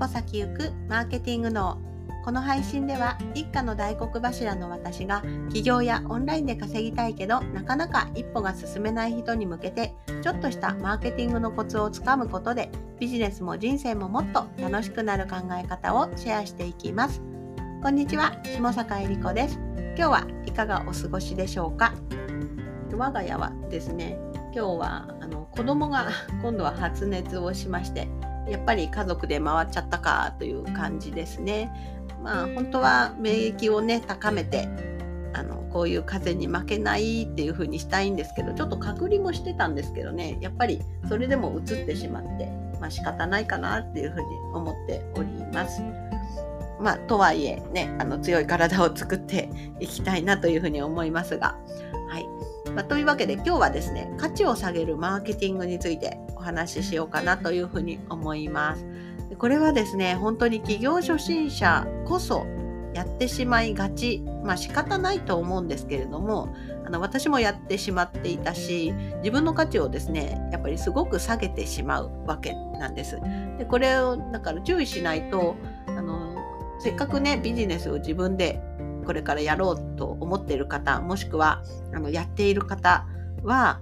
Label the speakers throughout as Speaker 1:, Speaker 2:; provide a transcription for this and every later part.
Speaker 1: 歩先行くマーケティング脳。この配信では一家の大黒柱の私が起業やオンラインで稼ぎたいけどなかなか一歩が進めない人に向けてちょっとしたマーケティングのコツをつかむことでビジネスも人生ももっと楽しくなる考え方をシェアしていきます。こんにちは下坂恵理子です。今日はいかがお過ごしでしょうか？我が家はですね今日はあの子供が今度は発熱をしましてやっぱり家族で回っちゃったかという感じですね。まあ本当は免疫をね高めてあのこういう風邪に負けないっていう風にしたいんですけどちょっと隔離もしてたんですけどねやっぱりそれでもうつってしまってまあ仕方ないかなっていう風に思っております。まあとはいえねあの強い体を作っていきたいなというふうに思いますがはい。まあ、というわけで今日はですね価値を下げるマーケティングについてお話ししようかなというふうに思います。これはですね本当に企業初心者こそやってしまいがちまあ仕方ないと思うんですけれどもあの私もやってしまっていたし自分の価値をですねやっぱりすごく下げてしまうわけなんです。でこれをだから注意しないとあのせっかくねビジネスを自分でこれからやろうと思っている方もしくはあのやっている方は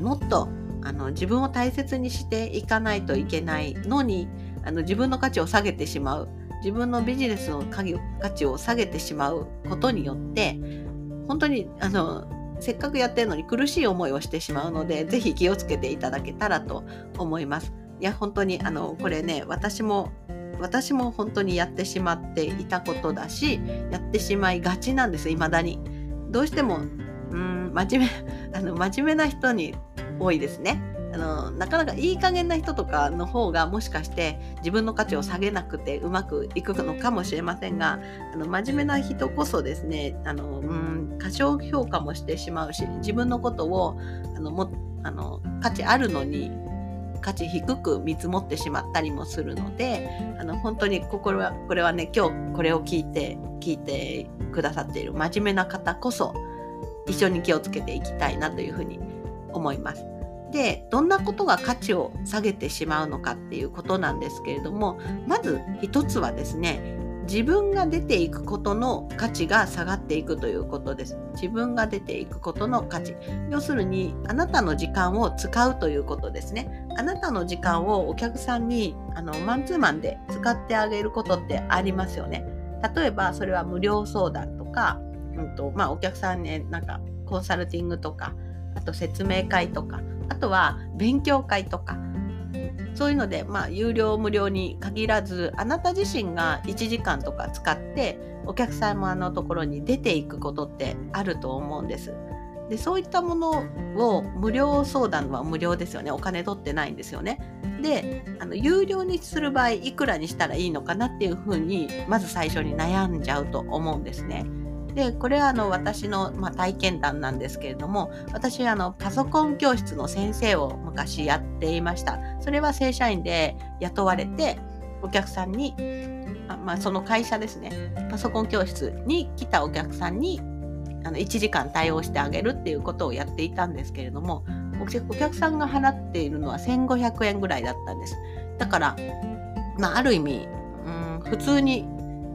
Speaker 1: もっとあの自分を大切にしていかないといけないのにあの自分の価値を下げてしまう自分のビジネスの価値を下げてしまうことによって本当にあのせっかくやってるのに苦しい思いをしてしまうのでぜひ気をつけていただけたらと思います。いや本当にあのこれね私も私も本当にやってしまっていたことだしやってしまいがちなんですいまだに。どうしてもうん真面目 あの真面目な人に多いですね。あのなかなかいい加減な人とかの方がもしかして自分の価値を下げなくてうまくいくのかもしれませんがあの真面目な人こそですねあのうん過小評価もしてしまうし自分のことをあのもあの価値あるのに価値低く見積もってしまったりもするのであの本当に心はこれはね今日これを聞いて聞いてくださっている真面目な方こそ一緒に気をつけていきたいなというふうに思います。でどんなことが価値を下げてしまうのかっていうことなんですけれどもまず一つはですね自分が出ていくことの価値が下がっていくということです。自分が出ていくことの価値。要するに、あなたの時間を使うということですね。あなたの時間をお客さんにあのマンツーマンで使ってあげることってありますよね。例えば、それは無料相談とか、うんとまあ、お客さんね、なんかコンサルティングとか、あと説明会とか、あとは勉強会とか、そういうので、まあ、有料無料に限らずあなた自身が1時間とか使ってお客様のところに出ていくことってあると思うんです。でそういったものを無料相談は無料ですよねお金取ってないんですよね。であの有料にする場合いくらにしたらいいのかなっていうふうにまず最初に悩んじゃうと思うんですね。でこれはあの私の、まあ、体験談なんですけれども私あのパソコン教室の先生を昔やっていました。それは正社員で雇われてお客さんにあ、まあ、その会社ですね。パソコン教室に来たお客さんにあの1時間対応してあげるっていうことをやっていたんですけれどもお客さんが払っているのは1500円ぐらいだったんです。だから、まあ、ある意味、うん、普通に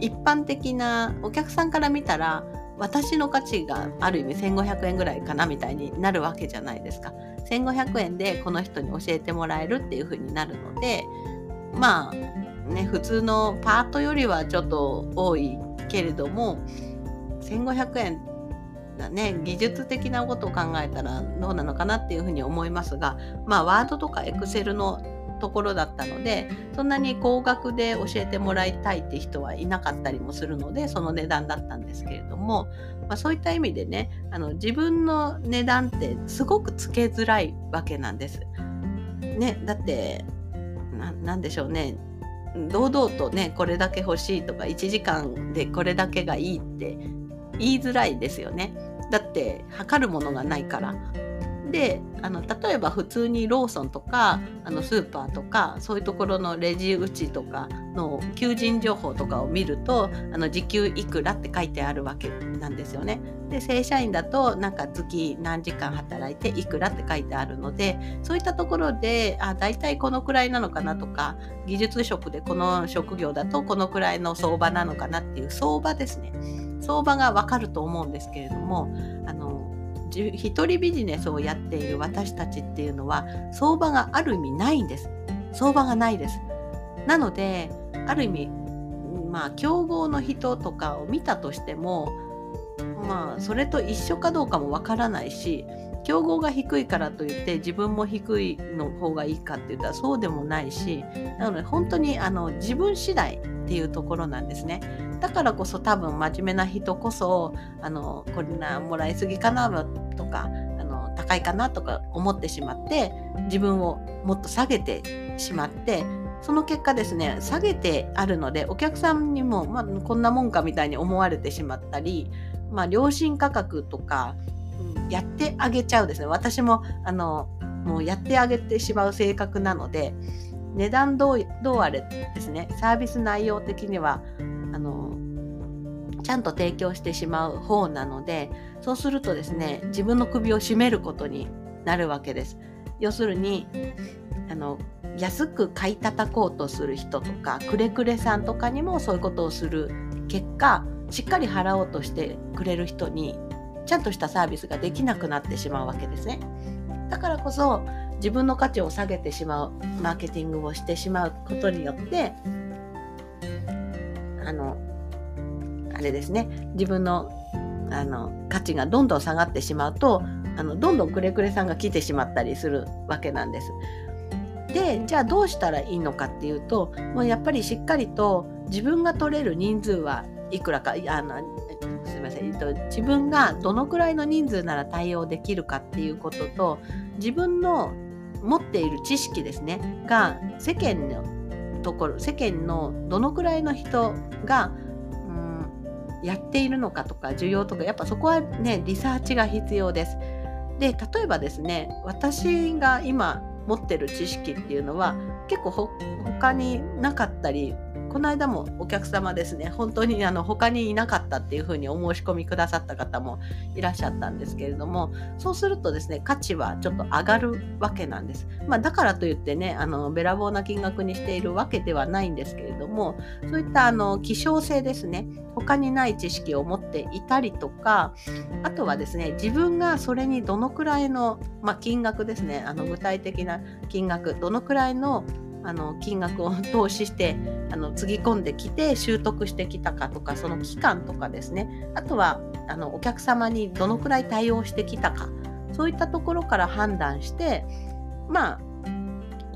Speaker 1: 一般的なお客さんから見たら私の価値がある意味1500円ぐらいかなみたいになるわけじゃないですか。1500円でこの人に教えてもらえるっていう風になるのでまあね普通のパートよりはちょっと多いけれども1500円だね技術的なことを考えたらどうなのかなっていうふうに思いますがまあワードとかエクセルのところだったのでそんなに高額で教えてもらいたいって人はいなかったりもするのでその値段だったんですけれども、まあ、そういった意味でねあの自分の値段ってすごくつけづらいわけなんです。ね、だって何でしょうね堂々とねこれだけ欲しいとか1時間でこれだけがいいって言いづらいですよね。だって測るものがないからであの例えば普通にローソンとかあのスーパーとかそういうところのレジ打ちとかの求人情報とかを見るとあの時給いくらって書いてあるわけなんですよね。で正社員だとなんか月何時間働いていくらって書いてあるのでそういったところであ大体このくらいなのかなとか技術職でこの職業だとこのくらいの相場なのかなっていう相場ですね相場がわかると思うんですけれどもあの一人ビジネスをやっている私たちっていうのは相場がある意味ないんです。相場がないです。なのである意味まあ競合の人とかを見たとしてもまあそれと一緒かどうかもわからないし競合が低いからといって自分も低いの方がいいかって言ったらそうでもないしなので本当にあの自分次第っていうところなんですね。だからこそ多分真面目な人こそあのこんなもらいすぎかなとかあの高いかなとか思ってしまって自分をもっと下げてしまってその結果ですね下げてあるのでお客さんにも、まあ、こんなもんかみたいに思われてしまったり、まあ、良心価格とか、うん、やってあげちゃうですね私もあのもうやってあげてしまう性格なので値段どうどうあれですねサービス内容的にはあのちゃんと提供してしまう方なのでそうするとですね自分の首を絞めることになるわけです。要するにあの安く買い叩こうとする人とかくれくれさんとかにもそういうことをする結果しっかり払おうとしてくれる人にちゃんとしたサービスができなくなってしまうわけですね。だからこそ自分の価値を下げてしまうマーケティングをしてしまうことによってあのあれですね自分のあの価値がどんどん下がってしまうとあのどんどんくれくれさんが来てしまったりするわけなんです。でじゃあどうしたらいいのかっていうともうやっぱりしっかりと自分が取れる人数はいくらかあのすいません、えっと、自分がどのくらいの人数なら対応できるかっていうことと自分の持っている知識ですねが世間のところ世間のどのくらいの人が、うん、やっているのかとか需要とかやっぱそこはねリサーチが必要です。で例えばですね私が今持ってる知識っていうのは結構他になかったりこの間もお客様ですね本当にあの他にいなかったっていうふうにお申し込みくださった方もいらっしゃったんですけれどもそうするとですね価値はちょっと上がるわけなんです、まあ、だからといってねあのべらぼうな金額にしているわけではないんですけれどもそういったあの希少性ですね他にない知識を持っていたりとかあとはですね自分がそれにどのくらいの、まあ、金額ですねあの具体的な金額どのくらいのあの金額を投資してあのつぎ込んできて習得してきたかとかその期間とかですねあとはあのお客様にどのくらい対応してきたかそういったところから判断してまあ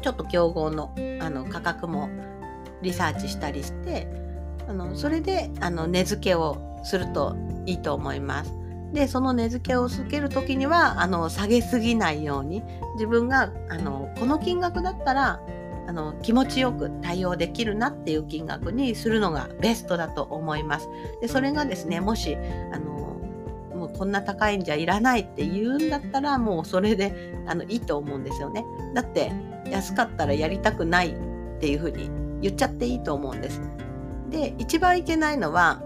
Speaker 1: ちょっと競合のあの価格もリサーチしたりしてあのそれであの値付けをするといいと思います。でその値付けをつける時にはあの下げすぎないように自分があのこの金額だったらあの気持ちよく対応できるなっていう金額にするのがベストだと思います。でそれがですねもしあのもうこんな高いんじゃいらないって言うんだったらもうそれであのいいと思うんですよね。だって安かったらやりたくないっていうふうに言っちゃっていいと思うんです。で一番いけないのは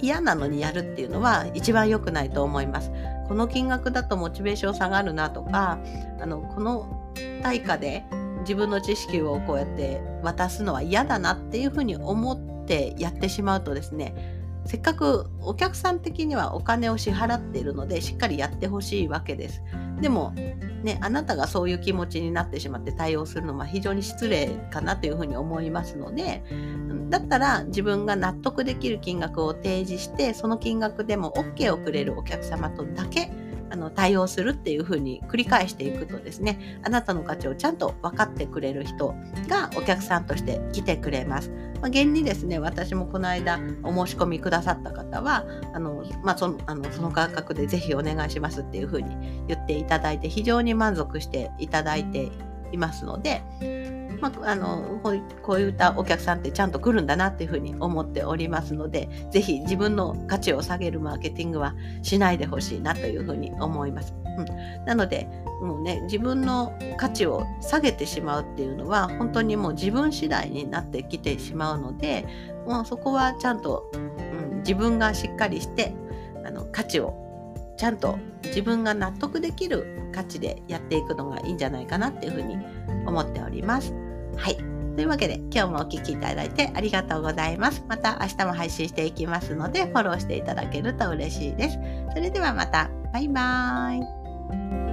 Speaker 1: 嫌なのにやるっていうのは一番良くないと思います。この金額だとモチベーション下がるなとかあのこの対価で自分の知識をこうやって渡すのは嫌だなっていうふうに思ってやってしまうとですねせっかくお客さん的にはお金を支払っているのでしっかりやってほしいわけです。でもね、あなたがそういう気持ちになってしまって対応するのは非常に失礼かなというふうに思いますのでだったら自分が納得できる金額を提示してその金額でも OK をくれるお客様とだけあの対応するっていうふうに繰り返していくとですねあなたの価値をちゃんと分かってくれる人がお客さんとして来てくれます。まあ、現にですね私もこの間お申し込みくださった方はあの、まあ、そのあのその価格でぜひお願いしますっていうふうに言っていただいて非常に満足していただいていますのでまあ、あのこういったお客さんってちゃんと来るんだなっていうふうに思っておりますのでぜひ自分の価値を下げるマーケティングはしないでほしいなというふうに思います。うん、なのでもうね自分の価値を下げてしまうっていうのは本当にもう自分次第になってきてしまうのでもうそこはちゃんと、うん、自分がしっかりしてあの価値をちゃんと自分が納得できる価値でやっていくのがいいんじゃないかなっていうふうに思っております。はい。というわけで今日もお聴きいただいてありがとうございます。また明日も配信していきますのでフォローしていただけると嬉しいです。それではまた。バイバーイ。